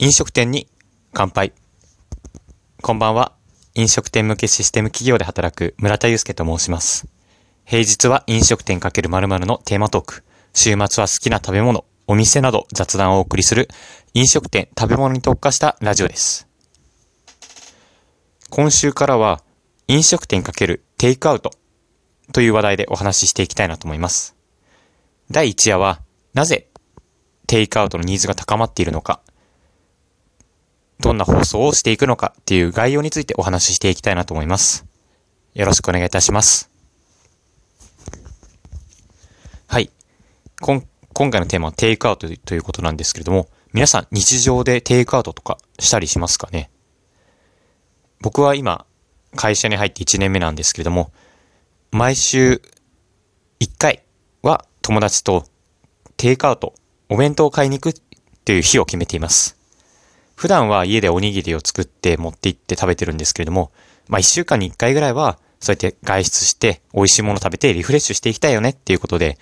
飲食店に乾杯。こんばんは。飲食店向けシステム企業で働く村田祐介と申します。平日は飲食店×〇〇のテーマトーク。週末は好きな食べ物、お店など雑談をお送りする飲食店食べ物に特化したラジオです。今週からは飲食店×テイクアウトという話題でお話ししていきたいなと思います。第1夜はなぜテイクアウトのニーズが高まっているのか、どんな放送をしていくのかっていう概要についてお話ししていきたいなと思います。よろしくお願いいたします。はい。こん今回のテーマはテイクアウトということなんですけれども、皆さん日常でテイクアウトとかしたりしますかね？僕は今、会社に入って1年目なんですけれども、毎週1回は友達とテイクアウト、お弁当を買いに行くっていう日を決めています。普段は家でおにぎりを作って持って行って食べてるんですけれども、まあ一週間に一回ぐらいは、そうやって外出して美味しいもの食べてリフレッシュしていきたいよねっていうことで、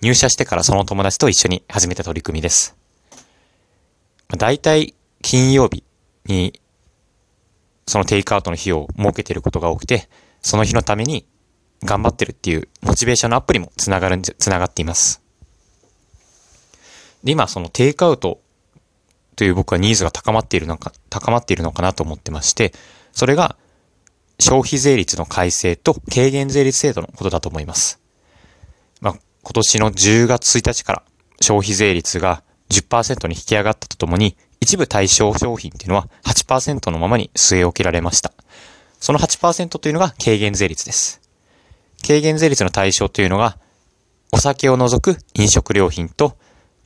入社してからその友達と一緒に始めた取り組みです。だいたい金曜日に、そのテイクアウトの日を設けてることが多くて、その日のために頑張ってるっていうモチベーションのアップにもつながるんじゃ、つながっています。で、今そのテイクアウトという僕はニーズが高まっているのか、高まっているのかなと思ってまして、それが消費税率の改正と軽減税率制度のことだと思います。まあ、今年の10月1日から消費税率が10%に引き上がったとともに、一部対象商品っていうのは8%のままに据え置けられました。その8%というのが軽減税率です。軽減税率の対象というのが、お酒を除く飲食料品と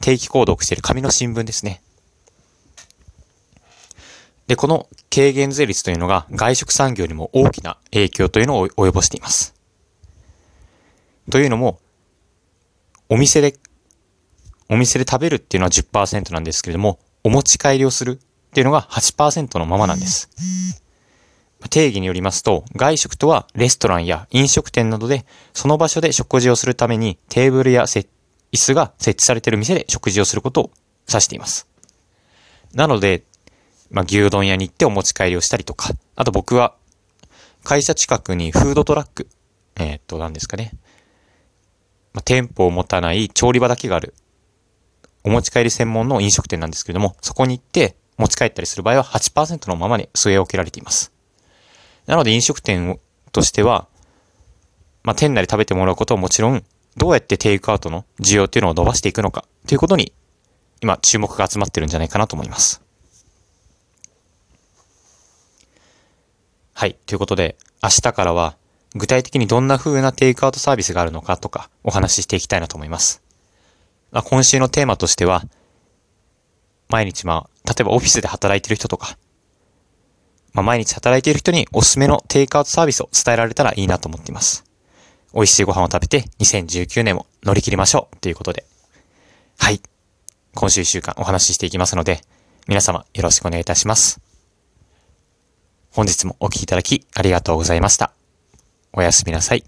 定期購読している紙の新聞ですね。で、この軽減税率というのが外食産業にも大きな影響というのを及ぼしています。というのも、お店で、お店で食べるっていうのは10%なんですけれども、お持ち帰りをするっていうのが8%のままなんです。定義によりますと、外食とはレストランや飲食店などで、その場所で食事をするためにテーブルや椅子が設置されている店で食事をすることを指しています。なので、まあ、牛丼屋に行ってお持ち帰りをしたりとか、あと僕は、会社近くにフードトラック、えー、っと、何ですかね。まあ、店舗を持たない調理場だけがある、お持ち帰り専門の飲食店なんですけれども、そこに行って持ち帰ったりする場合は8%のままに据え置けられています。なので飲食店としては、まあ、店内で食べてもらうことはもちろん、どうやってテイクアウトの需要っていうのを伸ばしていくのか、ということに、今注目が集まってるんじゃないかなと思います。はい。ということで、明日からは、具体的にどんな風なテイクアウトサービスがあるのかとか、お話ししていきたいなと思います。まあ、今週のテーマとしては、毎日まあ、例えばオフィスで働いてる人とか、まあ、毎日働いている人におすすめのテイクアウトサービスを伝えられたらいいなと思っています。美味しいご飯を食べて2019年も乗り切りましょうということで。はい。今週一週間お話ししていきますので、皆様よろしくお願いいたします。本日もお聴きいただきありがとうございました。おやすみなさい。